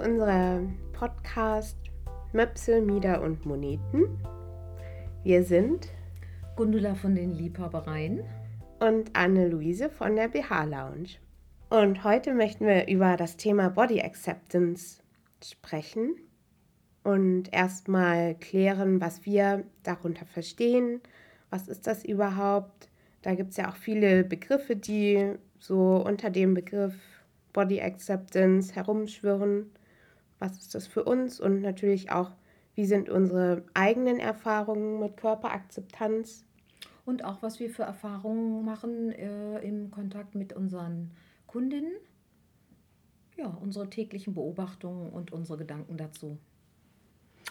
zu unserem Podcast Möpsel, Mieder und Moneten. Wir sind Gundula von den Liebhabereien und Anne-Luise von der BH Lounge. Und heute möchten wir über das Thema Body Acceptance sprechen und erstmal klären, was wir darunter verstehen. Was ist das überhaupt? Da gibt es ja auch viele Begriffe, die so unter dem Begriff Body Acceptance herumschwirren. Was ist das für uns? Und natürlich auch, wie sind unsere eigenen Erfahrungen mit Körperakzeptanz? Und auch, was wir für Erfahrungen machen äh, im Kontakt mit unseren Kundinnen. Ja, unsere täglichen Beobachtungen und unsere Gedanken dazu.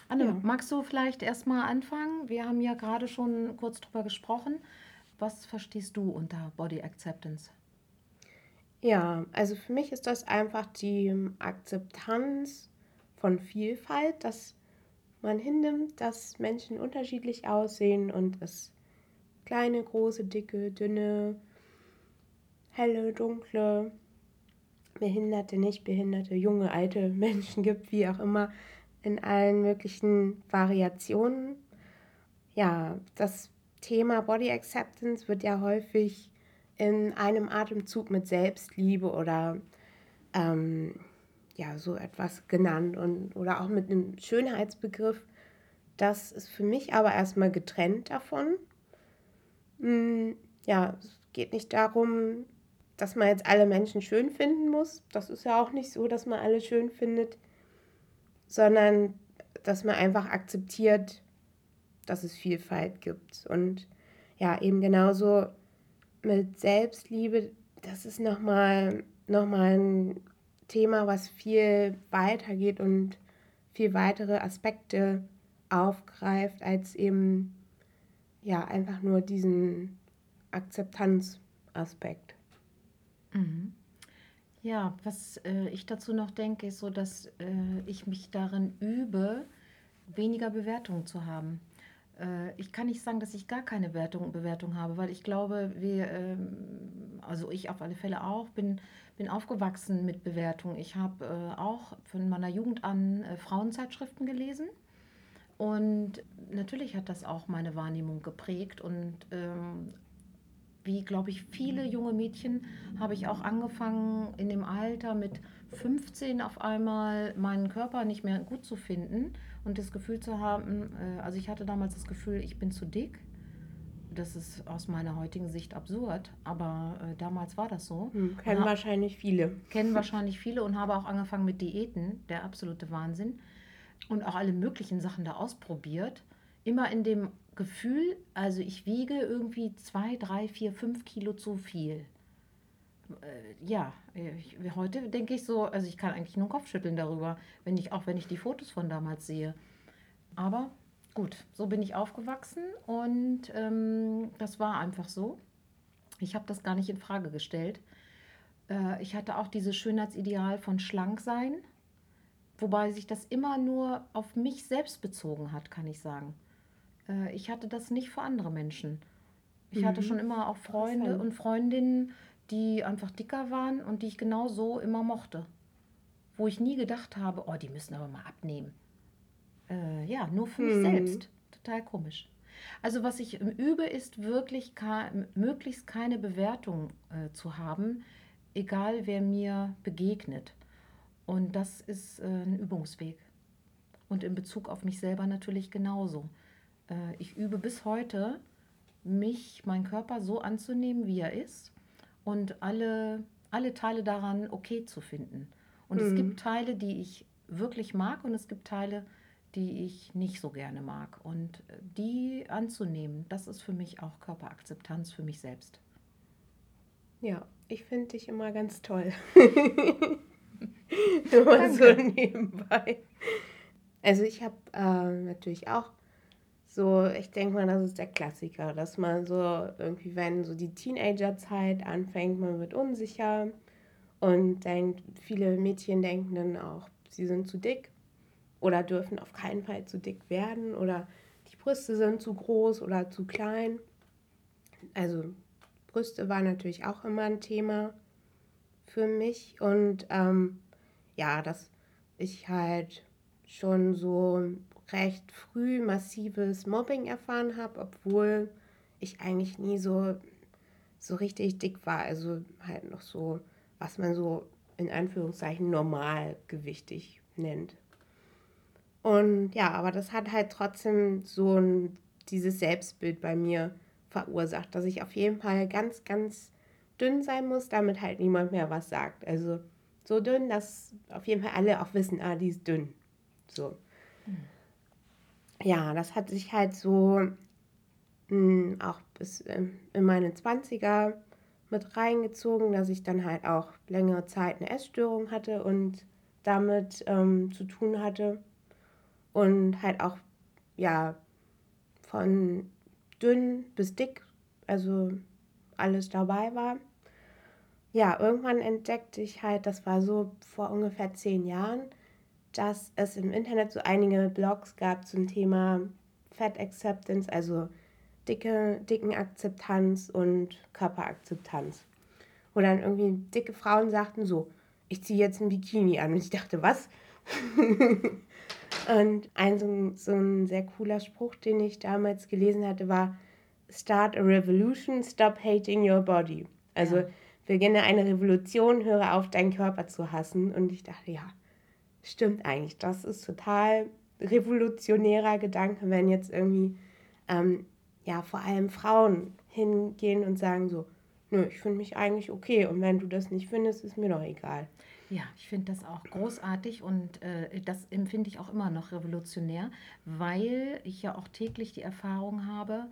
Anne, ja. magst du vielleicht erstmal anfangen? Wir haben ja gerade schon kurz drüber gesprochen. Was verstehst du unter Body Acceptance? Ja, also für mich ist das einfach die Akzeptanz von Vielfalt, dass man hinnimmt, dass Menschen unterschiedlich aussehen und es kleine, große, dicke, dünne, helle, dunkle, behinderte, nicht behinderte, junge, alte Menschen gibt, wie auch immer, in allen möglichen Variationen. Ja, das Thema Body Acceptance wird ja häufig in einem Atemzug mit Selbstliebe oder ähm, ja, so etwas genannt und oder auch mit einem Schönheitsbegriff. Das ist für mich aber erstmal getrennt davon. Hm, ja, es geht nicht darum, dass man jetzt alle Menschen schön finden muss. Das ist ja auch nicht so, dass man alle schön findet, sondern dass man einfach akzeptiert, dass es Vielfalt gibt. Und ja, eben genauso mit Selbstliebe, das ist nochmal noch mal ein Thema, was viel weiter geht und viel weitere Aspekte aufgreift, als eben ja einfach nur diesen Akzeptanzaspekt. Mhm. Ja, was äh, ich dazu noch denke, ist so, dass äh, ich mich darin übe, weniger Bewertungen zu haben. Äh, ich kann nicht sagen, dass ich gar keine Wertung, Bewertung habe, weil ich glaube, wir, ähm, also ich auf alle Fälle auch, bin, bin aufgewachsen mit Bewertung. Ich habe äh, auch von meiner Jugend an äh, Frauenzeitschriften gelesen. Und natürlich hat das auch meine Wahrnehmung geprägt. Und ähm, wie, glaube ich, viele junge Mädchen habe ich auch angefangen, in dem Alter mit 15 auf einmal meinen Körper nicht mehr gut zu finden und das Gefühl zu haben, äh, also ich hatte damals das Gefühl, ich bin zu dick. Das ist aus meiner heutigen Sicht absurd, aber äh, damals war das so. Hm, kennen wahrscheinlich viele. Kennen wahrscheinlich viele und habe auch angefangen mit Diäten, der absolute Wahnsinn. Und auch alle möglichen Sachen da ausprobiert. Immer in dem Gefühl, also ich wiege irgendwie zwei, drei, vier, fünf Kilo zu viel. Äh, ja, ich, heute denke ich so, also ich kann eigentlich nur den Kopf schütteln darüber, wenn ich, auch wenn ich die Fotos von damals sehe. Aber gut, so bin ich aufgewachsen und ähm, das war einfach so. Ich habe das gar nicht in Frage gestellt. Äh, ich hatte auch dieses Schönheitsideal von schlank sein, wobei sich das immer nur auf mich selbst bezogen hat, kann ich sagen. Äh, ich hatte das nicht für andere Menschen. Ich mhm. hatte schon immer auch Freunde und Freundinnen, die einfach dicker waren und die ich genau so immer mochte. Wo ich nie gedacht habe, oh, die müssen aber mal abnehmen. Äh, ja, nur für mich mhm. selbst. Total komisch. Also was ich übe, ist wirklich möglichst keine Bewertung äh, zu haben, egal wer mir begegnet. Und das ist äh, ein Übungsweg. Und in Bezug auf mich selber natürlich genauso. Äh, ich übe bis heute, mich, meinen Körper so anzunehmen, wie er ist und alle, alle Teile daran okay zu finden. Und mhm. es gibt Teile, die ich wirklich mag und es gibt Teile, die ich nicht so gerne mag. Und äh, die anzunehmen, das ist für mich auch Körperakzeptanz für mich selbst. Ja, ich finde dich immer ganz toll. Nur so nebenbei. Also ich habe äh, natürlich auch so, ich denke mal, das ist der Klassiker, dass man so irgendwie, wenn so die Teenagerzeit anfängt, man wird unsicher und denkt, viele Mädchen denken dann auch, sie sind zu dick oder dürfen auf keinen Fall zu dick werden oder die Brüste sind zu groß oder zu klein. Also Brüste war natürlich auch immer ein Thema für mich und ähm, ja, das ich halt schon so recht früh massives Mobbing erfahren habe, obwohl ich eigentlich nie so, so richtig dick war. Also halt noch so, was man so in Anführungszeichen normalgewichtig nennt. Und ja, aber das hat halt trotzdem so ein, dieses Selbstbild bei mir verursacht, dass ich auf jeden Fall ganz, ganz dünn sein muss, damit halt niemand mehr was sagt. Also so dünn, dass auf jeden Fall alle auch wissen, ah, die ist dünn. So. Ja, das hat sich halt so mh, hm, auch bis ähm, in meine 20er mit reingezogen, dass ich dann halt auch längere Zeit eine Essstörung hatte und damit ähm, zu tun hatte. Und halt auch, ja, von dünn bis dick, also alles dabei war. Ja, irgendwann entdeckte ich halt, das war so vor ungefähr zehn Jahren, dass es im Internet so einige Blogs gab zum Thema Fat Acceptance, also dicke, dicken Akzeptanz und Körperakzeptanz. Wo dann irgendwie dicke Frauen sagten so, ich ziehe jetzt ein Bikini an. Und ich dachte, was? und ein so, so ein sehr cooler Spruch, den ich damals gelesen hatte, war, Start a revolution, stop hating your body. Also ja. beginne eine Revolution, höre auf, deinen Körper zu hassen. Und ich dachte, ja, stimmt eigentlich. Das ist total revolutionärer Gedanke, wenn jetzt irgendwie ähm, ja vor allem Frauen hingehen und sagen so, nö, ich finde mich eigentlich okay und wenn du das nicht findest, ist mir doch egal. Ja, ich finde das auch großartig und äh, das empfinde ich auch immer noch revolutionär, weil ich ja auch täglich die Erfahrung habe,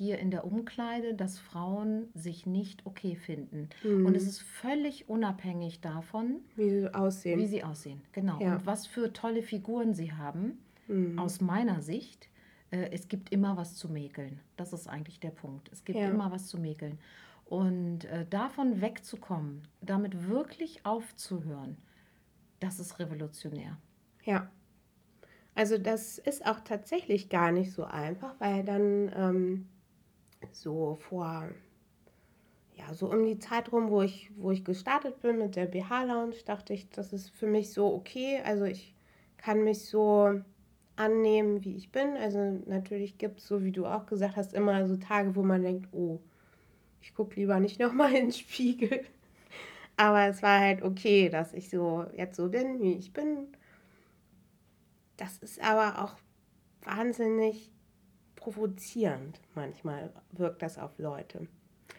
hier in der Umkleide, dass Frauen sich nicht okay finden. Mhm. Und es ist völlig unabhängig davon, wie sie aussehen. Wie sie aussehen, genau. Ja. Und was für tolle Figuren sie haben, mhm. aus meiner Sicht. Äh, es gibt immer was zu mäkeln. Das ist eigentlich der Punkt. Es gibt ja. immer was zu mäkeln. Und äh, davon wegzukommen, damit wirklich aufzuhören, das ist revolutionär. Ja. Also das ist auch tatsächlich gar nicht so einfach, weil dann ähm, so vor, ja, so um die Zeit rum, wo ich, wo ich gestartet bin mit der BH-Lounge, dachte ich, das ist für mich so okay. Also ich kann mich so annehmen, wie ich bin. Also natürlich gibt es, so wie du auch gesagt hast, immer so Tage, wo man denkt, oh, ich gucke lieber nicht nochmal in den Spiegel. Aber es war halt okay, dass ich so jetzt so bin, wie ich bin. Das ist aber auch wahnsinnig provozierend. Manchmal wirkt das auf Leute.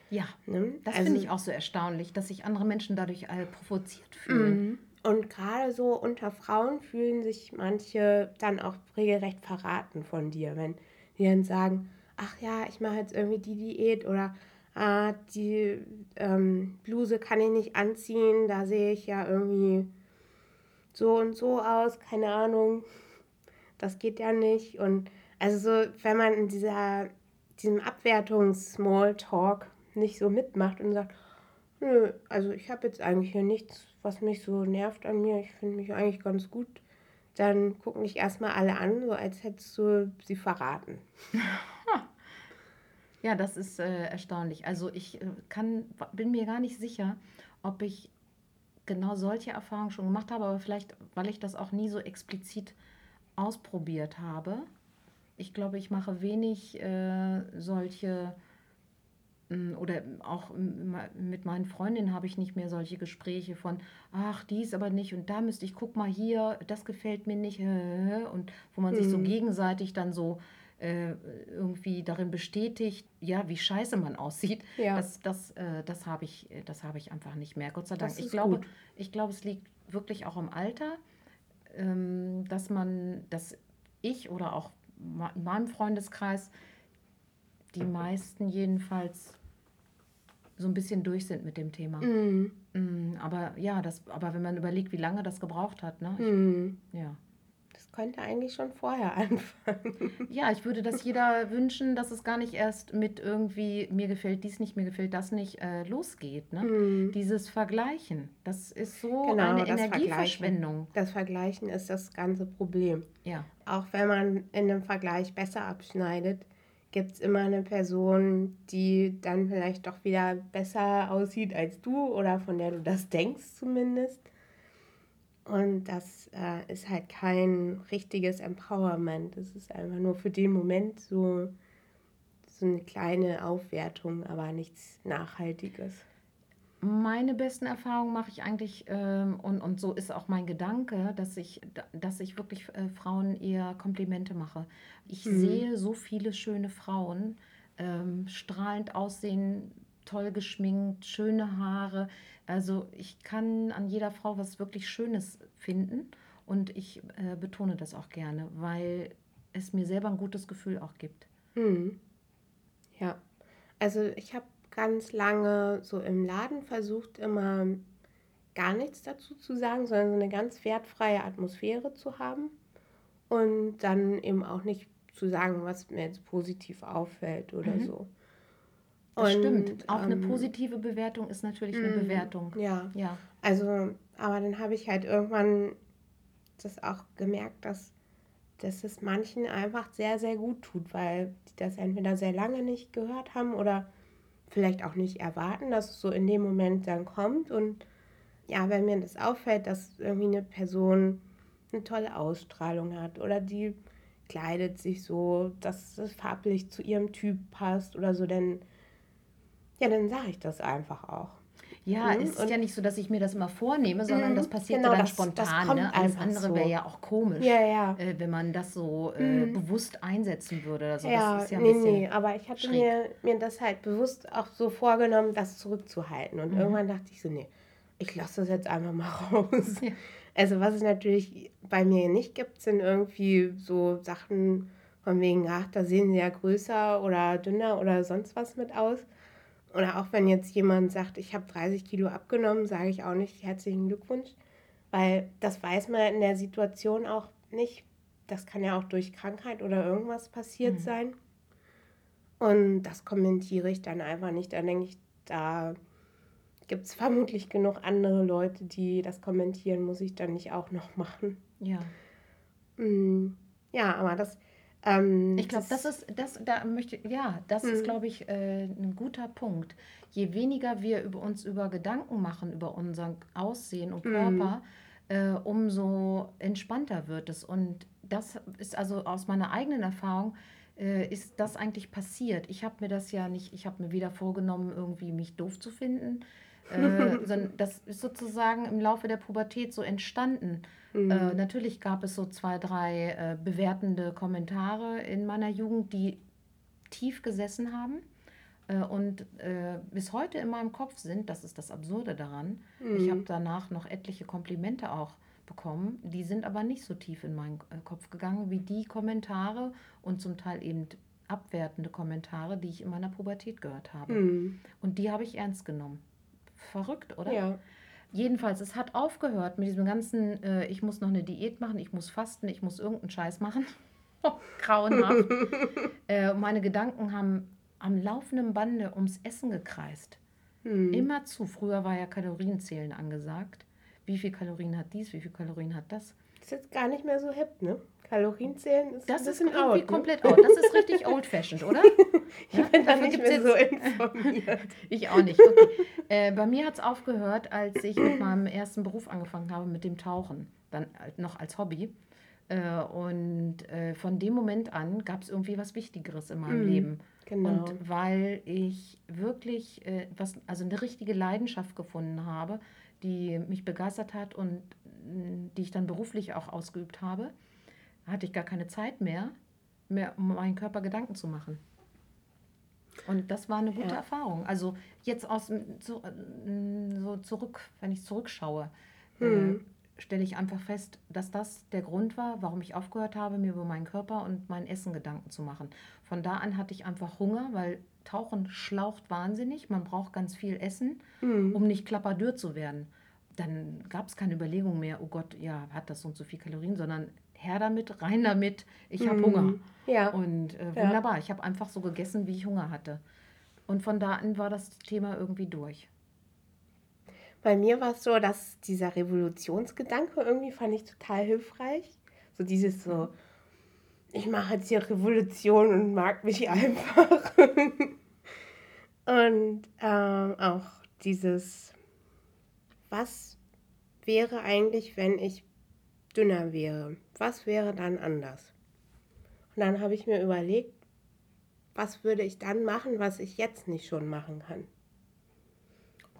Ja, ne? das also, finde ich auch so erstaunlich, dass sich andere Menschen dadurch äh, provoziert fühlen. Mhm. Und gerade so unter Frauen fühlen sich manche dann auch regelrecht verraten von dir, wenn die dann sagen, ach ja, ich mache jetzt irgendwie die Diät oder ah, die ähm, Bluse kann ich nicht anziehen, da sehe ich ja irgendwie so und so aus, keine Ahnung, das geht ja nicht. Und also so, wenn man in dieser, diesem Abwertungs-Smalltalk nicht so mitmacht und sagt, nö, also ich habe jetzt eigentlich hier nichts was mich so nervt an mir, ich finde mich eigentlich ganz gut, dann gucken dich erstmal alle an, so als hättest du sie verraten. Ja, das ist äh, erstaunlich. Also ich äh, kann, bin mir gar nicht sicher, ob ich genau solche Erfahrungen schon gemacht habe, aber vielleicht, weil ich das auch nie so explizit ausprobiert habe. Ich glaube, ich mache wenig äh, solche hm, oder auch mit meinen Freundinnen habe ich nicht mehr solche Gespräche von, ach, dies aber nicht und da müsste ich, guck mal hier, das gefällt mir nicht und wo man mhm. sich so hm. gegenseitig dann so äh, irgendwie darin bestätigt, ja, wie scheiße man aussieht. Ja. Das, das, äh, das habe ich, das hab ich einfach nicht mehr, Gott sei Dank. Ich glaube, ich glaube, es liegt wirklich auch im Alter, ähm, dass man, dass ich oder auch in meinem Freundeskreis die meisten jedenfalls so ein bisschen durch sind mit dem Thema. Mhm. Aber ja, das, aber wenn man überlegt, wie lange das gebraucht hat, ne? Ich, mhm. Ja. Das könnte eigentlich schon vorher anfangen. Ja, ich würde das jeder wünschen, dass es gar nicht erst mit irgendwie, mir gefällt dies nicht, mir gefällt das nicht, äh, losgeht. Ne? Mhm. Dieses Vergleichen, das ist so genau, eine Energieverschwendung. Vergleichen. Das Vergleichen ist das ganze Problem. Ja. Auch wenn man in einem Vergleich besser abschneidet, gibt es immer eine Person, die dann vielleicht doch wieder besser aussieht als du oder von der du das denkst zumindest. Und das äh, ist halt kein richtiges Empowerment. Es ist einfach nur für den Moment so, so eine kleine Aufwertung, aber nichts Nachhaltiges. Meine besten Erfahrungen mache ich eigentlich, ähm, und, und so ist auch mein Gedanke, dass ich, dass ich wirklich äh, Frauen eher Komplimente mache. Ich Mhm. sehe so viele schöne Frauen, ähm, strahlend aussehen, toll geschminkt, schöne Haare. Also ich kann an jeder Frau was wirklich Schönes finden und ich äh, betone das auch gerne, weil es mir selber ein gutes Gefühl auch gibt. Hm. Ja, also ich habe ganz lange so im Laden versucht, immer gar nichts dazu zu sagen, sondern so eine ganz wertfreie Atmosphäre zu haben und dann eben auch nicht zu sagen, was mir jetzt positiv auffällt oder Mhm. so. Das Und stimmt. Auch eine ähm, positive Bewertung ist natürlich eine mm, Bewertung. ja, Ja. also, aber dann habe ich halt irgendwann das auch gemerkt, dass, dass es manchen einfach sehr, sehr gut tut, weil die das entweder sehr lange nicht gehört haben oder vielleicht auch nicht erwarten, dass es so in dem Moment dann kommt. Und ja, wenn mir das auffällt, dass irgendwie eine Person eine tolle Ausstrahlung hat oder die kleidet sich so, dass es farblich zu ihrem Typ passt oder so, dann, ja, dann sage ich das einfach auch. Ja, Mhm, es ist ja nicht so, dass ich mir das immer vornehme, sondern Mhm, das passiert genau, dann das- das spontan. kommt ne? Alles andere so. wäre ja auch komisch, Ja, ja. äh, wenn man das so äh, Mhm. bewusst einsetzen würde. Also Ja, das ist ja nee, nee, aber ich hatte mir, mir das halt bewusst auch so vorgenommen, das zurückzuhalten. Und Mhm. irgendwann dachte ich so, nee, ich lasse das jetzt einfach mal raus. Ja. Also was es natürlich bei mir nicht gibt, sind irgendwie so Sachen von wegen, ach, da sehen sie ja größer oder dünner oder sonst was mit aus. Oder auch wenn jetzt jemand sagt, ich habe 30 Kilo abgenommen, sage ich auch nicht herzlichen Glückwunsch, weil das weiß man in der Situation auch nicht. Das kann ja auch durch Krankheit oder irgendwas passiert Mhm. sein. Und das kommentiere ich dann einfach nicht. Dann denke ich, da gibt es vermutlich genug andere Leute, die das kommentieren, muss ich dann nicht auch noch machen. Ja. Mm, Ja, aber das. Ähm, Ich glaube, das ist, das, da möchte, ja, das ist, Mhm. glaube ich, äh, ein guter Punkt. Je weniger wir über uns über Gedanken machen, über unser Aussehen und Mhm. Körper, äh, umso entspannter wird es. Und das ist also aus meiner eigenen Erfahrung, äh, ist das eigentlich passiert. Ich habe mir das ja nicht, ich habe mir wieder vorgenommen, irgendwie mich doof zu finden. Äh, sondern das ist sozusagen im Laufe der Pubertät so entstanden. Mm, Äh, natürlich gab es so zwei, drei äh, bewertende Kommentare in meiner Jugend, die tief gesessen haben äh, und äh, bis heute in meinem Kopf sind. Das ist das Absurde daran. Ich mm, habe danach noch etliche Komplimente auch bekommen. Die sind aber nicht so tief in meinen äh, Kopf gegangen wie die Kommentare und zum Teil eben abwertende Kommentare, die ich in meiner Pubertät gehört habe. mm, Und die habe ich ernst genommen. Verrückt, oder? Ja. Jedenfalls, es hat aufgehört mit diesem ganzen, äh, ich muss noch eine Diät machen, ich muss fasten, ich muss irgendeinen Scheiß machen. Grauenhaft. äh, meine Gedanken haben am laufenden Bande ums Essen gekreist. Mm. Immer zu. Früher war ja Kalorienzählen angesagt. Wie viel Kalorien hat dies, wie viel Kalorien hat das? Ist jetzt gar nicht mehr so hip, ne? Kalorienzählen ist Das ist irgendwie out, ne? komplett out. Das ist richtig old-fashioned, oder? Ich Ja, bin da nicht mehr so informiert. Ich auch nicht. Okay. Äh, bei mir hat es aufgehört, als ich mit meinem ersten Beruf angefangen habe, mit dem Tauchen. Dann noch als Hobby. Äh, und äh, von dem Moment an gab es irgendwie was Wichtigeres in meinem Mhm. Leben. Genau. Und weil ich wirklich äh, was, also eine richtige Leidenschaft gefunden habe, die mich begeistert hat und mh, die ich dann beruflich auch ausgeübt habe, hatte ich gar keine Zeit mehr, mehr um meinen Körper Gedanken zu machen. Und das war eine gute Ja. Erfahrung. Also jetzt aus dem- zu, äh, so zurück, wenn ich zurückschaue, Mhm. äh, stelle ich einfach fest, dass das der Grund war, warum ich aufgehört habe, mir über meinen Körper und mein Essen Gedanken zu machen. Von da an hatte ich einfach Hunger, weil Tauchen schlaucht wahnsinnig. Man braucht ganz viel Essen, Mm. um nicht klapperdür zu werden. Dann gab es keine Überlegung mehr, oh Gott, ja, hat das so und so viel Kalorien, sondern her damit, rein damit, ich habe Mm. Hunger. Ja. Und äh, Ja. wunderbar, ich habe einfach so gegessen, wie ich Hunger hatte. Und von da an war das Thema irgendwie durch. Bei mir war es so, dass dieser Revolutionsgedanke irgendwie fand ich total hilfreich. So dieses so, ich mache jetzt hier Revolution und mag mich einfach. und ähm, auch dieses, was wäre eigentlich, wenn ich dünner wäre? Was wäre dann anders? Und dann habe ich mir überlegt, was würde ich dann machen, was ich jetzt nicht schon machen kann?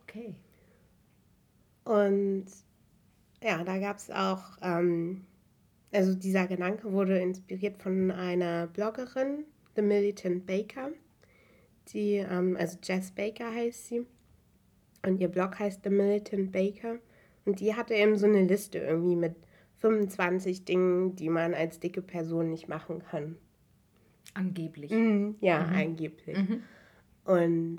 Okay. Und ja, da gab es auch, ähm, also dieser Gedanke wurde inspiriert von einer Bloggerin, The Militant Baker, die, ähm, also Jess Baker heißt sie. Und ihr Blog heißt The Militant Baker. Und die hatte eben so eine Liste irgendwie mit 25 Dingen, die man als dicke Person nicht machen kann. Angeblich. Mhm, ja, mhm. angeblich. Mhm. Und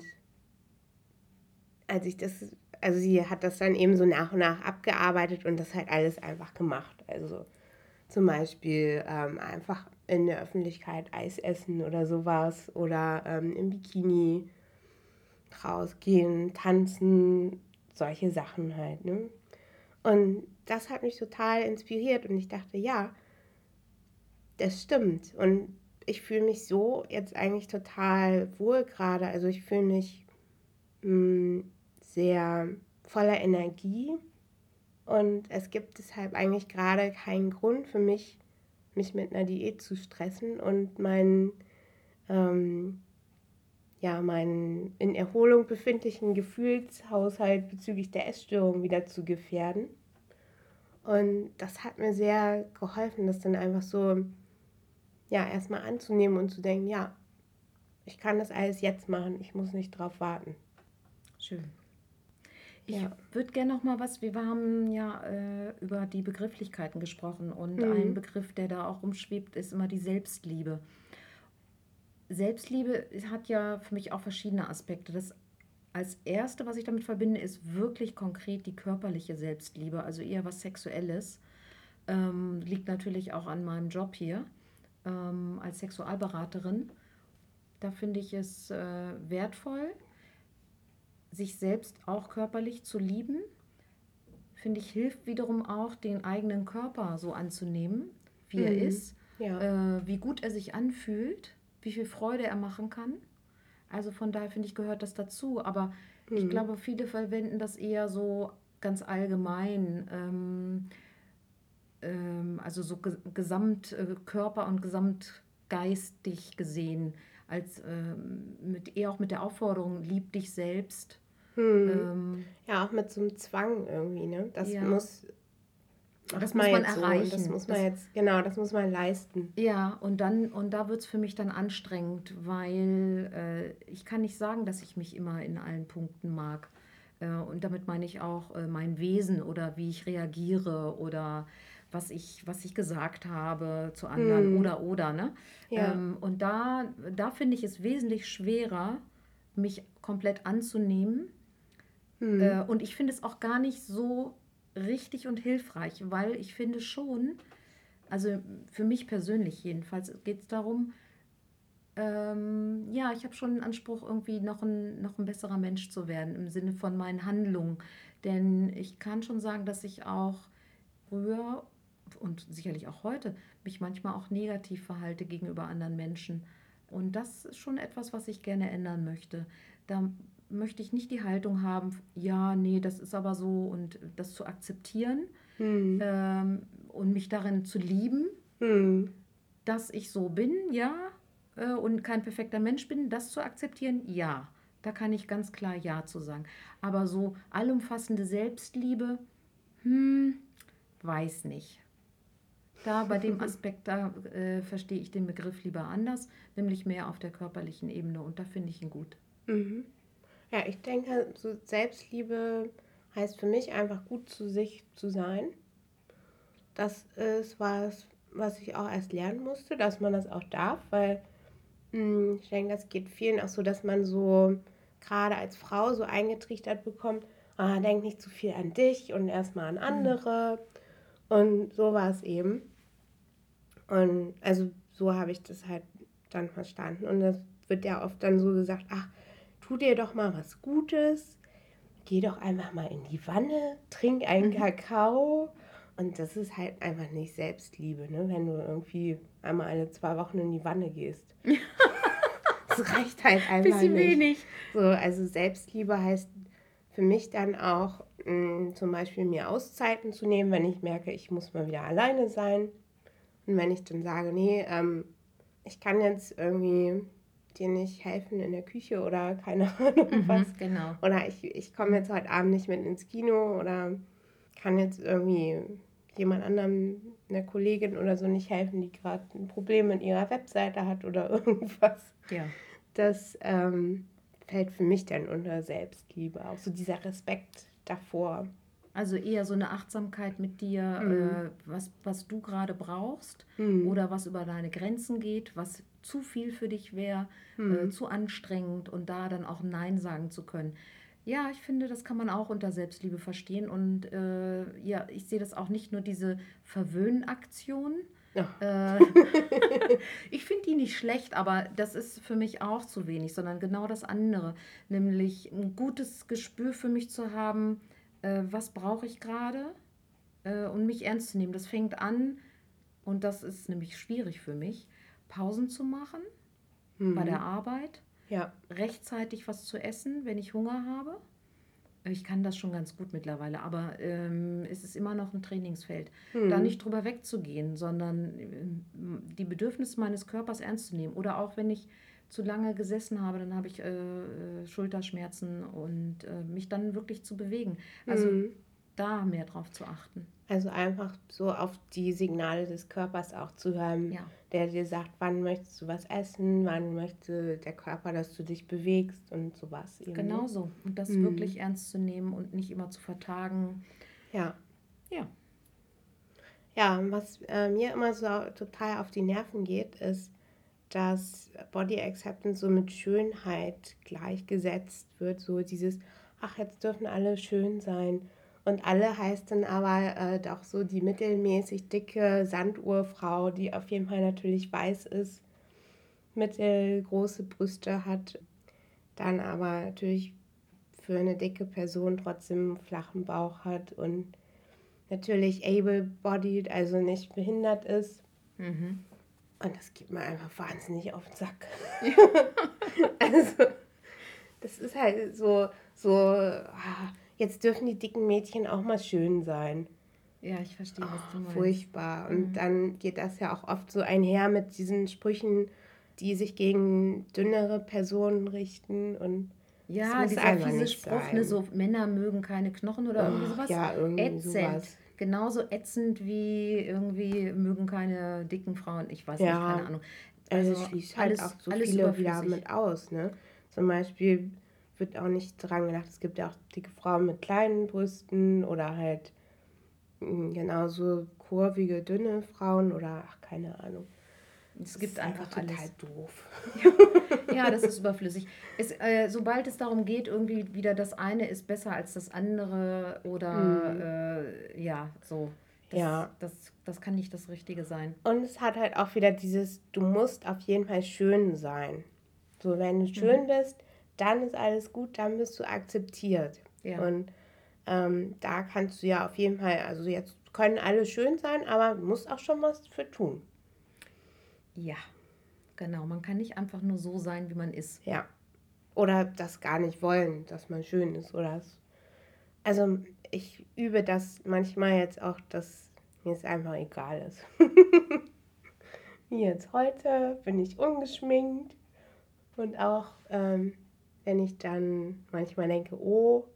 als ich das, also sie hat das dann eben so nach und nach abgearbeitet und das halt alles einfach gemacht. Also zum Beispiel ähm, einfach in der Öffentlichkeit Eis essen oder sowas oder ähm, im Bikini rausgehen, tanzen, solche Sachen halt. Ne? Und das hat mich total inspiriert und ich dachte, ja, das stimmt. Und ich fühle mich so jetzt eigentlich total wohl gerade. Also ich fühle mich mh, hm, sehr voller Energie und es gibt deshalb eigentlich gerade keinen Grund für mich, mich mit einer Diät zu stressen und meinen, ähm, ja, meinen in Erholung befindlichen Gefühlshaushalt bezüglich der Essstörung wieder zu gefährden. Und das hat mir sehr geholfen, das dann einfach so, ja, erstmal anzunehmen und zu denken, ja, ich kann das alles jetzt machen, ich muss nicht drauf warten. Schön. Ich ja. würde gerne noch mal was, wir haben ja äh, über die Begrifflichkeiten gesprochen und mhm. ein Begriff, der da auch rumschwebt, ist immer die Selbstliebe. Selbstliebe hat ja für mich auch verschiedene Aspekte. Das als erste, was ich damit verbinde, ist wirklich konkret die körperliche Selbstliebe, also eher was Sexuelles. Ähm, liegt natürlich auch an meinem Job hier ähm, als Sexualberaterin. Da finde ich es äh, wertvoll, sich selbst auch körperlich zu lieben, finde ich, hilft wiederum auch, den eigenen Körper so anzunehmen, wie mhm. er ist, ja. äh, wie gut er sich anfühlt, wie viel Freude er machen kann. Also von daher finde ich, gehört das dazu. Aber mhm. ich glaube, viele verwenden das eher so ganz allgemein. Ähm, ähm, also so Gesamtkörper äh, und gesamtgeistig gesehen, als ähm, mit, eher auch mit der Aufforderung, lieb dich selbst hm. Ähm, ja, auch mit so einem Zwang irgendwie, ne? Das ja. muss. Das muss man erreichen. So, das muss man das, jetzt, genau, das muss man leisten. Ja, und dann, und da wird es für mich dann anstrengend, weil äh, ich kann nicht sagen, dass ich mich immer in allen Punkten mag. Äh, und damit meine ich auch äh, mein Wesen oder wie ich reagiere oder was ich, was ich gesagt habe zu anderen hm. oder oder, ne? Ja. Ähm, und da, da finde ich es wesentlich schwerer, mich komplett anzunehmen Mhm. Äh, und ich finde es auch gar nicht so richtig und hilfreich, weil ich finde schon, also für mich persönlich jedenfalls, geht es darum, ähm, ja, ich habe schon einen Anspruch, irgendwie noch ein, noch ein besserer Mensch zu werden im Sinne von meinen Handlungen. Denn ich kann schon sagen, dass ich auch früher und sicherlich auch heute mich manchmal auch negativ verhalte gegenüber anderen Menschen. Und das ist schon etwas, was ich gerne ändern möchte. Da möchte ich nicht die Haltung haben, ja, nee, das ist aber so und das zu akzeptieren hm. ähm, und mich darin zu lieben, hm. dass ich so bin, ja, äh, und kein perfekter Mensch bin, das zu akzeptieren, ja. Da kann ich ganz klar Ja zu sagen. Aber so allumfassende Selbstliebe, hm, weiß nicht. Da bei dem Aspekt, da äh, verstehe ich den Begriff lieber anders, nämlich mehr auf der körperlichen Ebene und da finde ich ihn gut. Mhm. Ja, ich denke, so Selbstliebe heißt für mich einfach gut zu sich zu sein. Das ist was, was ich auch erst lernen musste, dass man das auch darf, weil mh, hm, ich denke, das geht vielen auch so, dass man so gerade als Frau so eingetrichtert bekommt, ah, denk nicht zu viel an dich und erstmal an mhm. andere. Mhm. Und so war es eben. Und also so habe ich das halt dann verstanden. Und das wird ja oft dann so gesagt, ach, tu dir doch mal was Gutes, geh doch einfach mal in die Wanne, trink einen mhm. Kakao. Und das ist halt einfach nicht Selbstliebe, ne? wenn du irgendwie einmal alle zwei Wochen in die Wanne gehst. das reicht halt einfach Bisschen nicht. wenig. So, also Selbstliebe heißt für mich dann auch, mh, zum Beispiel mir Auszeiten zu nehmen, wenn ich merke, ich muss mal wieder alleine sein. Und wenn ich dann sage, nee, ähm, ich kann jetzt irgendwie dir nicht helfen in der Küche oder keine Ahnung Mhm, was. genau. Oder ich, ich komme jetzt heute Abend nicht mit ins Kino oder kann jetzt irgendwie jemand anderem, einer Kollegin oder so nicht helfen, die gerade ein Problem mit ihrer Webseite hat oder irgendwas. Ja. Das ähm, fällt für mich dann unter Selbstliebe. Auch so dieser Respekt davor. Also eher so eine Achtsamkeit mit dir, Mhm. äh, was, was du gerade brauchst Mhm. oder was über deine Grenzen geht, was zu viel für dich wäre, äh, Mhm. zu anstrengend und da dann auch Nein sagen zu können. Ja, ich finde, das kann man auch unter Selbstliebe verstehen und äh, ja, ich sehe das auch nicht nur diese Verwöhnaktion. Ja. Äh, ich finde die nicht schlecht, aber das ist für mich auch zu wenig, sondern genau das andere, nämlich ein gutes Gespür für mich zu haben, äh, was brauche ich gerade äh, und mich ernst zu nehmen. Das fängt an, und das ist nämlich schwierig für mich, Pausen zu machen Mhm. bei der Arbeit, Ja. rechtzeitig was zu essen, wenn ich Hunger habe. Ich kann das schon ganz gut mittlerweile, aber ähm, es ist immer noch ein Trainingsfeld. Mhm. Da nicht drüber wegzugehen, sondern ähm, die Bedürfnisse meines Körpers ernst zu nehmen. Oder auch wenn ich zu lange gesessen habe, dann habe ich äh, äh, Schulterschmerzen und äh, mich dann wirklich zu bewegen. Also Mhm. da mehr drauf zu achten. Also einfach so auf die Signale des Körpers auch zu hören, Ja. der dir sagt, wann möchtest du was essen, wann möchte der Körper, dass du dich bewegst und sowas. Eben. ne? Genau so. Und das Mhm. wirklich ernst zu nehmen und nicht immer zu vertagen. Ja. Ja. Ja, was äh, mir immer so total auf die Nerven geht, ist, dass Body Acceptance so mit Schönheit gleichgesetzt wird. So dieses, ach, jetzt dürfen alle schön sein. Und alle heißt dann aber äh, doch so die mittelmäßig dicke Sanduhrfrau, die auf jeden Fall natürlich weiß ist, mittelgroße Brüste hat, dann aber natürlich für eine dicke Person trotzdem einen flachen Bauch hat und natürlich able-bodied, also nicht behindert ist. Mhm. Und das geht mir einfach wahnsinnig auf den Sack. also, das ist halt so, so, ah, jetzt dürfen die dicken Mädchen auch mal schön sein. Ja, ich verstehe, was du Oh, meinst. furchtbar. Und Mhm. dann geht das ja auch oft so einher mit diesen Sprüchen, die sich gegen dünnere Personen richten. Und Ja, dieser einfach fiese Spruch, ne, so Männer mögen keine Knochen oder irgendwie Oh, sowas. ja, irgendwie ätzend. sowas. Genauso ätzend wie irgendwie mögen keine dicken Frauen. Ich weiß Ja. nicht, keine Ahnung. Also, Also es schließt halt alles- auch so alles viele wieder mit aus. Ne? Zum Beispiel wird auch nicht dran gedacht, es gibt ja auch dicke Frauen mit kleinen Brüsten oder halt mh, genauso kurvige, dünne Frauen oder ach, keine Ahnung. Es Das gibt ist einfach total alles. doof. Ja, das ist überflüssig. Es, äh, sobald es darum geht, irgendwie wieder das eine ist besser als das andere oder äh, ja, so. Das, Mhm. Ja. Das, das kann nicht das Richtige sein. Und es hat halt auch wieder dieses, du musst auf jeden Fall schön sein. So, wenn du schön bist, dann ist alles gut, dann bist du akzeptiert. Ja. Und ähm, da kannst du ja auf jeden Fall, also jetzt können alle schön sein, aber du musst auch schon was für tun. Ja, genau. Man kann nicht einfach nur so sein, wie man ist. Ja. Oder das gar nicht wollen, dass man schön ist. Oder also ich übe das manchmal jetzt auch, dass mir es einfach egal ist. Wie jetzt heute bin ich ungeschminkt. Und auch ähm, wenn ich dann manchmal denke, oh,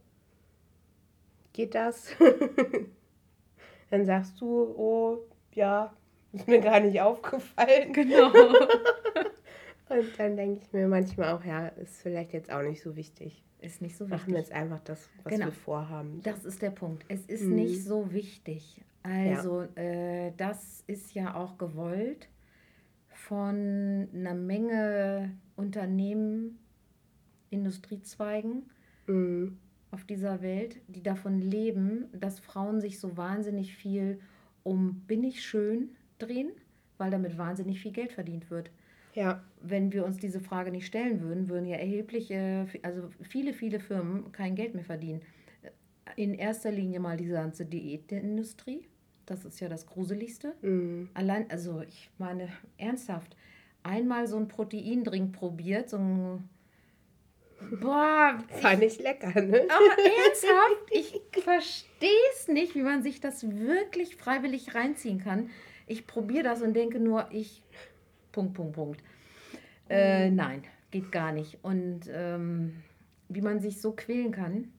geht das? dann sagst du, oh, ja, ist mir gar nicht aufgefallen. Genau. Und dann denke ich mir manchmal auch, ja, ist vielleicht jetzt auch nicht so wichtig. Ist nicht so Machen wir wichtig. jetzt einfach das, was Genau. wir vorhaben. Das ist der Punkt. Es ist Mhm. nicht so wichtig. Also, äh, das ist ja auch gewollt von einer Menge Unternehmen, Industriezweigen Mhm. auf dieser Welt, die davon leben, dass Frauen sich so wahnsinnig viel um bin ich schön drehen, weil damit wahnsinnig viel Geld verdient wird. Ja, Wenn wir uns diese Frage nicht stellen würden, würden ja erhebliche, also viele, viele Firmen kein Geld mehr verdienen. In erster Linie mal diese ganze Diätindustrie. Das ist ja das Gruseligste. mhm. Allein, also ich meine, ernsthaft, einmal so ein Proteindrink probiert, so ein Boah, war nicht lecker, ne? Aber ernsthaft, ich verstehe es nicht, wie man sich das wirklich freiwillig reinziehen kann. Ich probiere das und denke nur, ich. Punkt, Punkt, Punkt. Äh, nein, geht gar nicht. Und ähm, wie man sich so quälen kann,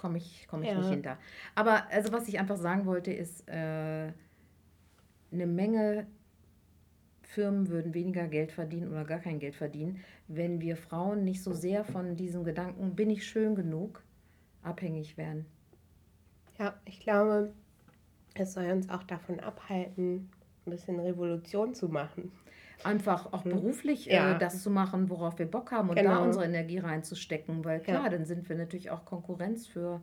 komme ich, komm ich Ja. nicht hinter. Aber also was ich einfach sagen wollte, ist, äh, eine Menge Firmen würden weniger Geld verdienen oder gar kein Geld verdienen, wenn wir Frauen nicht so sehr von diesem Gedanken, bin ich schön genug, abhängig wären. Ja, ich glaube, es soll uns auch davon abhalten, ein bisschen Revolution zu machen. Einfach auch beruflich Mhm. Ja. äh, das zu machen, worauf wir Bock haben und da Genau. unsere Energie reinzustecken, weil klar, Ja. dann sind wir natürlich auch Konkurrenz für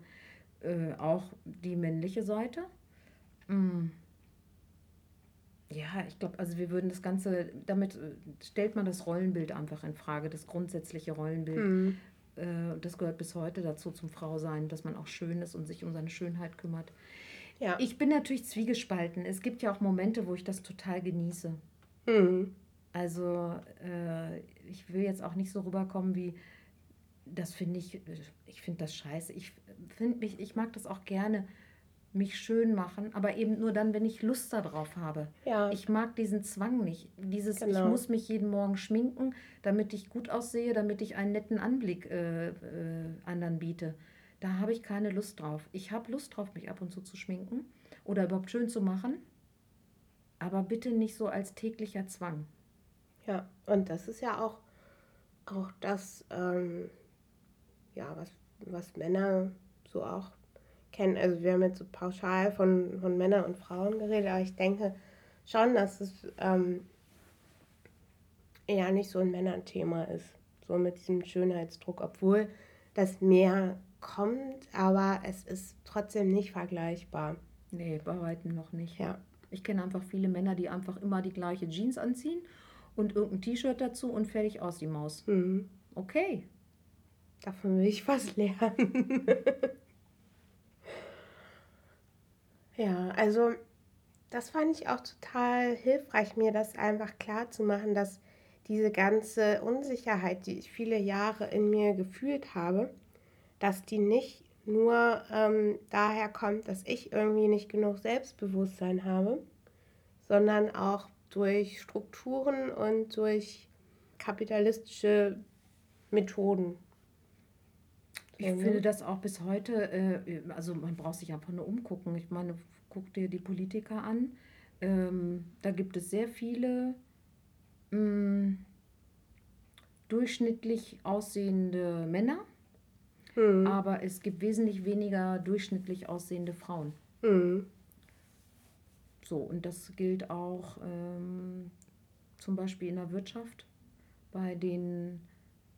äh, auch die männliche Seite. Mm. Ja, ich glaube, also wir würden das Ganze, damit äh, stellt man das Rollenbild einfach in Frage, das grundsätzliche Rollenbild. Hm. Äh, das gehört bis heute dazu zum Frausein, dass man auch schön ist und sich um seine Schönheit kümmert. Ja. Ich bin natürlich zwiegespalten. Es gibt ja auch Momente, wo ich das total genieße. Hm. Also äh, ich will jetzt auch nicht so rüberkommen wie, das finde ich, ich finde das scheiße. Ich finde mich, ich mag das auch gerne, mich schön machen, aber eben nur dann, wenn ich Lust darauf habe. Ja. Ich mag diesen Zwang nicht. Dieses, ich Genau. muss mich jeden Morgen schminken, damit ich gut aussehe, damit ich einen netten Anblick äh, äh, anderen biete. Da habe ich keine Lust drauf. Ich habe Lust drauf, mich ab und zu zu schminken oder überhaupt schön zu machen, aber bitte nicht so als täglicher Zwang. Ja, und das ist ja auch, auch das, ähm, ja, was, was Männer so auch kennen. Also wir haben jetzt so pauschal von, von Männern und Frauen geredet, aber ich denke schon, dass es ähm, eher nicht so ein Männerthema ist, so mit diesem Schönheitsdruck, obwohl das mehr kommt, aber es ist trotzdem nicht vergleichbar. Nee, bei weitem noch nicht. Ja, Ich kenne einfach viele Männer, die einfach immer die gleiche Jeans anziehen und irgendein T-Shirt dazu und fertig aus die Maus. mhm. Okay. Davon will ich was lernen. Ja, also das fand ich auch total hilfreich, mir das einfach klar zu machen, dass diese ganze Unsicherheit, die ich viele Jahre in mir gefühlt habe, dass die nicht nur ähm, daher kommt, dass ich irgendwie nicht genug Selbstbewusstsein habe, sondern auch durch Strukturen und durch kapitalistische Methoden. Ich ne? finde das auch bis heute, äh, also man braucht sich einfach nur umgucken. Ich meine, guck dir die Politiker an. Ähm, da gibt es sehr viele mh, durchschnittlich aussehende Männer, Hm. aber es gibt wesentlich weniger durchschnittlich aussehende Frauen. Hm. So, und das gilt auch ähm, zum Beispiel in der Wirtschaft, bei den,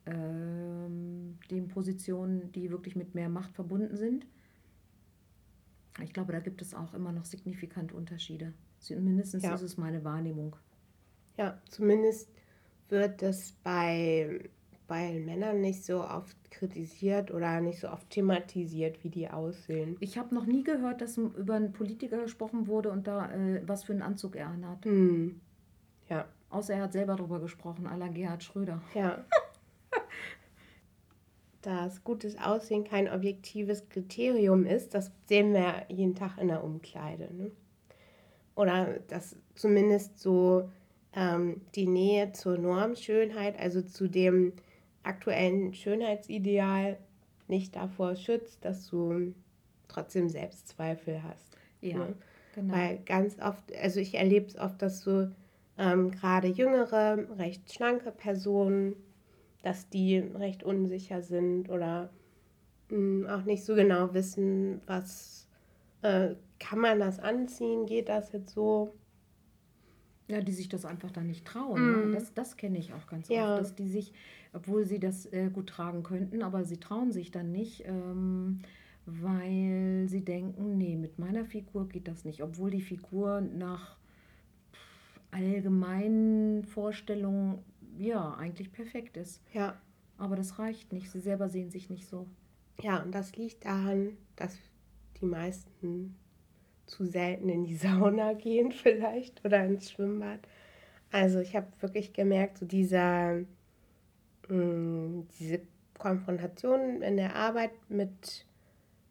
ähm, den Positionen, die wirklich mit mehr Macht verbunden sind. Ich glaube, da gibt es auch immer noch signifikant Unterschiede. Mindestens Ja. ist es meine Wahrnehmung. Ja, zumindest wird das bei, bei Männern nicht so oft kritisiert oder nicht so oft thematisiert, wie die aussehen. Ich habe noch nie gehört, dass über einen Politiker gesprochen wurde und da äh, was für einen Anzug er anhat. Hm. Ja, Außer er hat selber darüber gesprochen, à la Gerhard Schröder. ja. Dass gutes Aussehen kein objektives Kriterium ist, das sehen wir jeden Tag in der Umkleide. Ne? Oder dass zumindest so ähm, die Nähe zur Normschönheit, also zu dem aktuellen Schönheitsideal, nicht davor schützt, dass du trotzdem Selbstzweifel hast. Ja, Ne? genau. Weil ganz oft, also ich erlebe es oft, dass so ähm, gerade jüngere, recht schlanke Personen, dass die recht unsicher sind oder mh, auch nicht so genau wissen, was äh, kann man das anziehen, geht das jetzt so? Ja, die sich das einfach dann nicht trauen. Mm. Ne? Das, das kenne ich auch ganz Ja. oft, dass die sich, obwohl sie das äh, gut tragen könnten, aber sie trauen sich dann nicht, ähm, weil sie denken, nee, mit meiner Figur geht das nicht. Obwohl die Figur nach allgemeinen Vorstellungen ja eigentlich perfekt ist. Ja, Aber das reicht nicht. Sie selber sehen sich nicht so. ja, und das liegt daran, dass die meisten zu selten in die Sauna gehen vielleicht oder ins Schwimmbad. Also ich habe wirklich gemerkt, so dieser, mh, diese Konfrontation in der Arbeit mit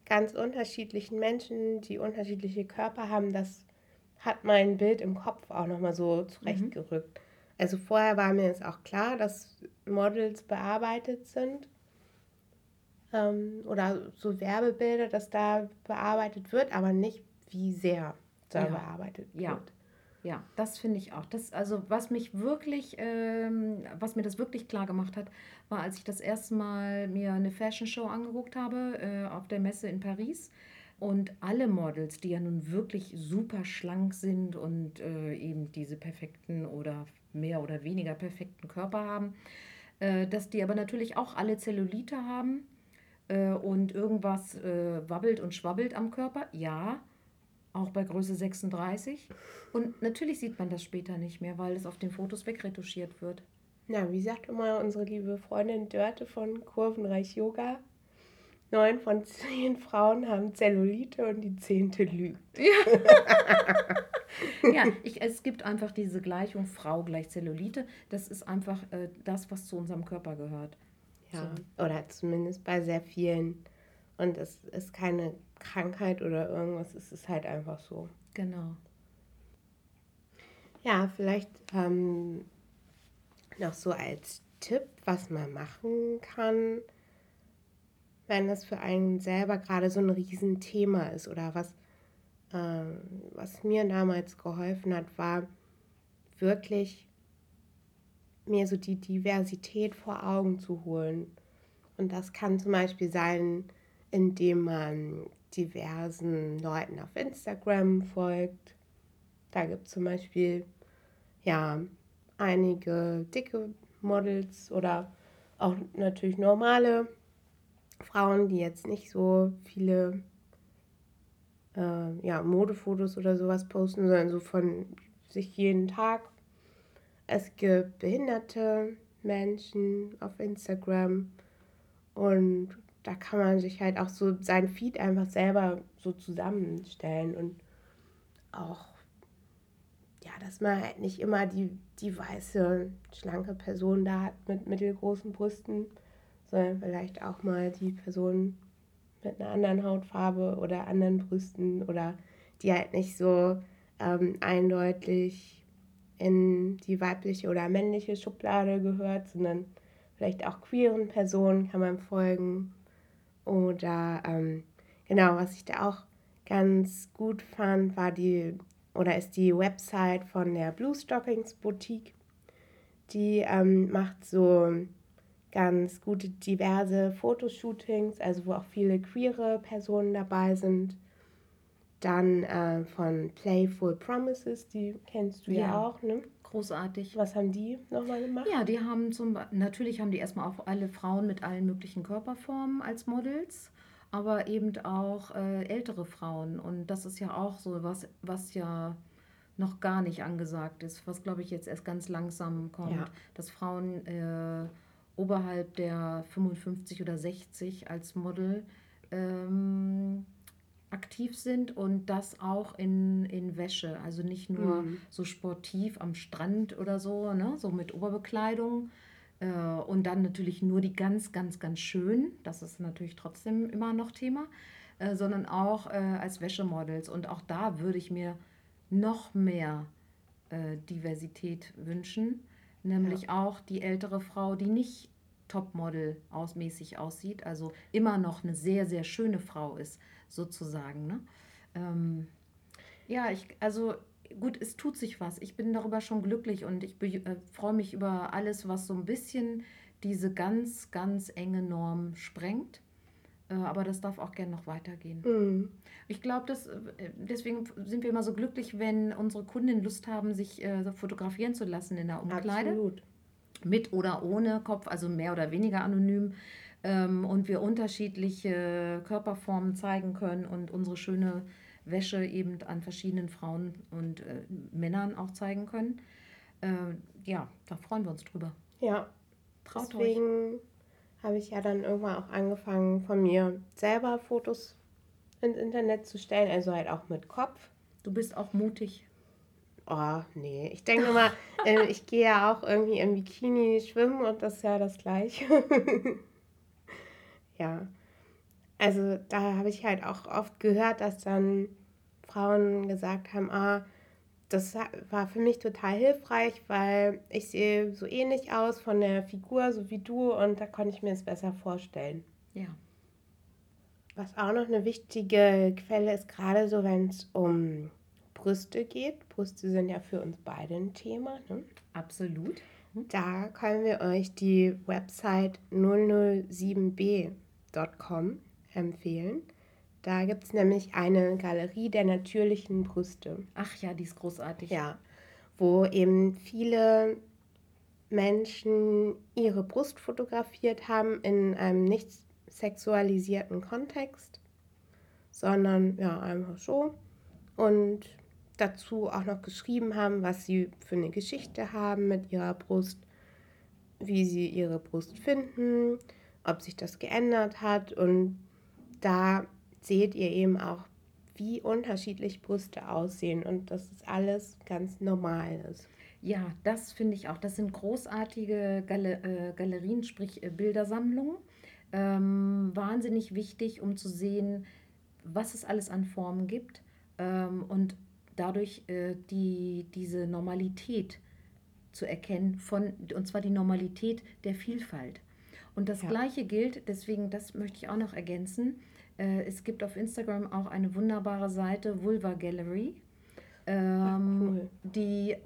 ganz unterschiedlichen Menschen, die unterschiedliche Körper haben, das hat mein Bild im Kopf auch nochmal so zurechtgerückt. Mhm. Also vorher war mir es auch klar, dass Models bearbeitet sind ähm, oder so Werbebilder, dass da bearbeitet wird, aber nicht wie sehr da ja. bearbeitet wird. Ja. Ja, das finde ich auch. Das, also was mich wirklich, ähm, was mir das wirklich klar gemacht hat, war, als ich das erste Mal mir eine Fashion Show angeguckt habe äh, auf der Messe in Paris. Und alle Models, die ja nun wirklich super schlank sind und äh, eben diese perfekten oder mehr oder weniger perfekten Körper haben, äh, dass die aber natürlich auch alle Zellulite haben äh, und irgendwas äh, wabbelt und schwabbelt am Körper. Ja, auch bei Größe 36. Und natürlich sieht man das später nicht mehr, weil es auf den Fotos wegretuschiert wird. Na, wie sagt immer unsere liebe Freundin Dörte von Kurvenreich Yoga? Neun von zehn Frauen haben Zellulite und die zehnte lügt. Ja, ja ich, es gibt einfach diese Gleichung Frau gleich Zellulite. Das ist einfach äh, das, was zu unserem Körper gehört. Ja, so. oder zumindest bei sehr vielen. Und es ist keine Krankheit oder irgendwas, es ist halt einfach so. Genau. Ja, vielleicht ähm, noch so als Tipp, was man machen kann, wenn das für einen selber gerade so ein Riesenthema ist oder was, was mir damals geholfen hat, war wirklich mir so die Diversität vor Augen zu holen. Und das kann zum Beispiel sein, indem man diversen Leuten auf Instagram folgt. Da gibt es zum Beispiel ja einige dicke Models oder auch natürlich normale Frauen, die jetzt nicht so viele äh, ja, Modefotos oder sowas posten, sondern so von sich jeden Tag. Es gibt behinderte Menschen auf Instagram und da kann man sich halt auch so sein Feed einfach selber so zusammenstellen und auch, ja, dass man halt nicht immer die, die weiße, schlanke Person da hat mit mittelgroßen Brüsten, sondern vielleicht auch mal die Person mit einer anderen Hautfarbe oder anderen Brüsten oder die halt nicht so ähm, eindeutig in die weibliche oder männliche Schublade gehört, sondern vielleicht auch queeren Personen kann man folgen oder ähm, genau, was ich da auch ganz gut fand, war die oder ist die Website von der Blue Stockings Boutique. Die ähm, macht so ganz gute diverse Fotoshootings, also wo auch viele queere Personen dabei sind. Dann äh, von Playful Promises, die kennst du ja, ja auch, ne? Großartig. Was haben die nochmal gemacht? Ja, die haben zum natürlich haben die erstmal auch alle Frauen mit allen möglichen Körperformen als Models, aber eben auch äh, ältere Frauen. Und das ist ja auch so was, was ja noch gar nicht angesagt ist, was glaube ich jetzt erst ganz langsam kommt, ja. dass Frauen äh, oberhalb der 55 oder 60 als Model ähm, aktiv sind und das auch in, in Wäsche. Also nicht nur mhm. so sportiv am Strand oder so, ne? so mit Oberbekleidung. Äh, und dann natürlich nur die ganz, ganz, ganz schön. Das ist natürlich trotzdem immer noch Thema. Äh, sondern auch äh, als Wäschemodels. Und auch da würde ich mir noch mehr Diversität wünschen. Nämlich ja. auch die ältere Frau, die nicht Topmodel ausmäßig aussieht, also immer noch eine sehr, sehr schöne Frau ist, sozusagen. Ne? Ähm, ja, ich, also gut, es tut sich was. Ich bin darüber schon glücklich und ich äh, freue mich über alles, was so ein bisschen diese ganz, ganz enge Norm sprengt. Äh, aber das darf auch gerne noch weitergehen. Mhm. Ich glaube, äh, deswegen sind wir immer so glücklich, wenn unsere Kundinnen Lust haben, sich äh, fotografieren zu lassen in der Umkleide. Absolut. Mit oder ohne Kopf, also mehr oder weniger anonym ähm, und wir unterschiedliche Körperformen zeigen können und unsere schöne Wäsche eben an verschiedenen Frauen und äh, Männern auch zeigen können. Äh, ja, da freuen wir uns drüber. Ja, Traut deswegen habe ich ja dann irgendwann auch angefangen, von mir selber Fotos ins Internet zu stellen, also halt auch mit Kopf. Du bist auch mutig. Oh, nee. Ich denke mal, äh, ich gehe ja auch irgendwie im Bikini schwimmen und das ist ja das Gleiche. ja. Also da habe ich halt auch oft gehört, dass dann Frauen gesagt haben, ah, das war für mich total hilfreich, weil ich sehe so ähnlich aus von der Figur, so wie du, und da konnte ich mir es besser vorstellen. Ja. Was auch noch eine wichtige Quelle ist, gerade so, wenn es um Brüste geht. Brüste sind ja für uns beide ein Thema. Ne? Absolut. Mhm. Da können wir euch die Website 007b.com empfehlen. Da gibt es nämlich eine Galerie der natürlichen Brüste. Ach ja, die ist großartig. Ja, wo eben viele Menschen ihre Brust fotografiert haben in einem nicht sexualisierten Kontext, sondern ja, einfach so. Und dazu auch noch geschrieben haben, was sie für eine Geschichte haben mit ihrer Brust, wie sie ihre Brust finden, ob sich das geändert hat. Und da seht ihr eben auch, wie unterschiedlich Brüste aussehen und dass es alles ganz normal ist. Ja, das finde ich auch. Das sind großartige Gal äh, Galerien, sprich äh, Bildersammlungen. Ähm, wahnsinnig wichtig, um zu sehen, was es alles an Formen gibt ähm, und dadurch äh, die, diese Normalität zu erkennen, von, und zwar die Normalität der Vielfalt. Und das ja. Gleiche gilt, deswegen, das möchte ich auch noch ergänzen, es gibt auf Instagram auch eine wunderbare Seite, Vulva Gallery, ähm, Ach, cool. die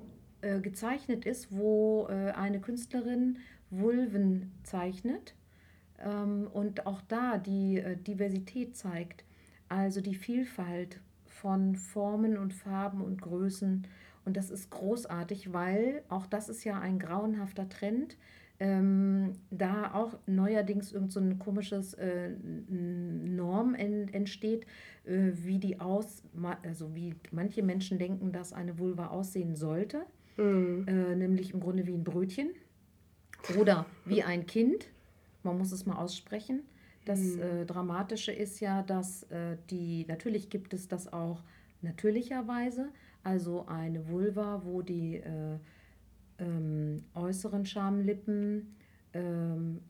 äh, gezeichnet ist, wo äh, eine Künstlerin Vulven zeichnet ähm, und auch da die äh, Diversität zeigt, also die Vielfalt von Formen und Farben und Größen. Und das ist großartig, weil auch das ist ja ein grauenhafter Trend ähm, da auch neuerdings irgend so ein komisches äh, Norm en, entsteht, äh, wie die aus, also wie manche Menschen denken, dass eine Vulva aussehen sollte, mhm. äh, nämlich im Grunde wie ein Brötchen oder wie ein Kind. Man muss es mal aussprechen. Das mhm. Äh, Dramatische ist ja, dass äh, die, natürlich gibt es das auch natürlicherweise, also eine Vulva, wo die äh, ähm, äußeren Schamlippen ähm,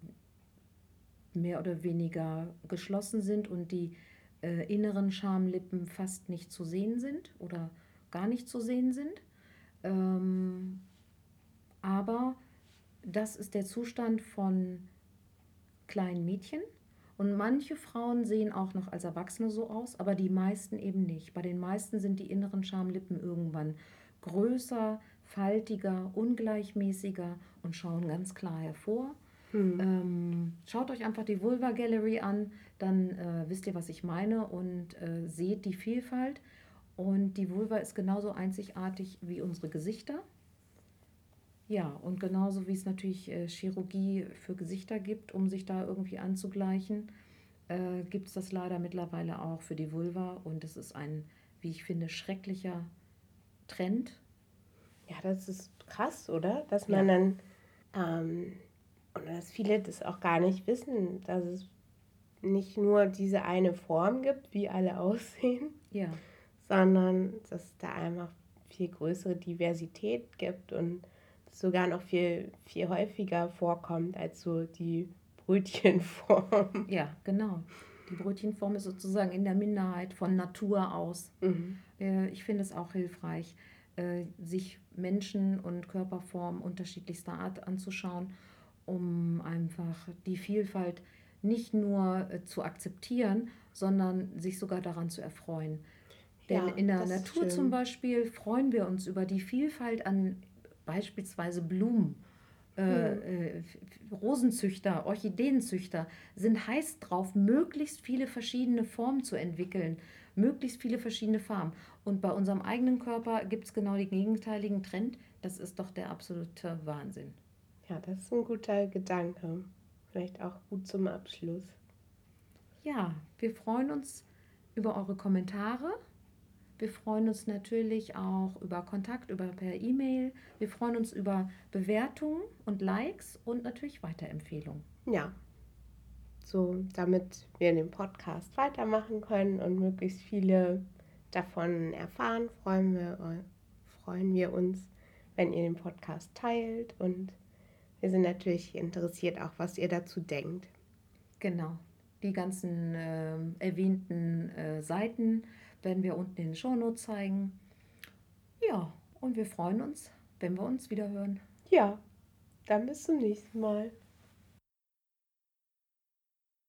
mehr oder weniger geschlossen sind und die äh, inneren Schamlippen fast nicht zu sehen sind oder gar nicht zu sehen sind. Ähm, aber das ist der Zustand von kleinen Mädchen. Und manche Frauen sehen auch noch als Erwachsene so aus, aber die meisten eben nicht. Bei den meisten sind die inneren Schamlippen irgendwann größer, faltiger, ungleichmäßiger und schauen ganz klar hervor. Hm. Ähm, schaut euch einfach die Vulva Gallery an, dann äh, wisst ihr, was ich meine und äh, seht die Vielfalt. Und die Vulva ist genauso einzigartig wie unsere Gesichter. Ja, und genauso wie es natürlich äh, Chirurgie für Gesichter gibt, um sich da irgendwie anzugleichen, äh, gibt es das leider mittlerweile auch für die Vulva. Und es ist ein, wie ich finde, schrecklicher Trend, ja, das ist krass, oder? Dass man ja. dann, ähm, und dass viele das auch gar nicht wissen, dass es nicht nur diese eine Form gibt, wie alle aussehen, ja. sondern dass es da einfach viel größere Diversität gibt und sogar noch viel, viel häufiger vorkommt als so die Brötchenform. Ja, genau. Die Brötchenform ist sozusagen in der Minderheit von Natur aus. Mhm. Äh, ich finde es auch hilfreich. Äh, sich Menschen und Körperformen unterschiedlichster Art anzuschauen, um einfach die Vielfalt nicht nur äh, zu akzeptieren, sondern sich sogar daran zu erfreuen. Denn ja, in der Natur zum Beispiel freuen wir uns über die Vielfalt an beispielsweise Blumen. Äh, hm. äh, Rosenzüchter, Orchideenzüchter sind heiß drauf, möglichst viele verschiedene Formen zu entwickeln möglichst viele verschiedene Farben. Und bei unserem eigenen Körper gibt es genau den gegenteiligen Trend. Das ist doch der absolute Wahnsinn. Ja, das ist ein guter Gedanke. Vielleicht auch gut zum Abschluss. Ja, wir freuen uns über eure Kommentare. Wir freuen uns natürlich auch über Kontakt, über per E-Mail. Wir freuen uns über Bewertungen und Likes und natürlich Weiterempfehlungen. Ja, so damit wir den Podcast weitermachen können und möglichst viele davon erfahren, freuen wir, freuen wir uns, wenn ihr den Podcast teilt und wir sind natürlich interessiert auch, was ihr dazu denkt. Genau. Die ganzen äh, erwähnten äh, Seiten werden wir unten in den Shownotes zeigen. Ja, und wir freuen uns, wenn wir uns wieder hören. Ja, dann bis zum nächsten Mal.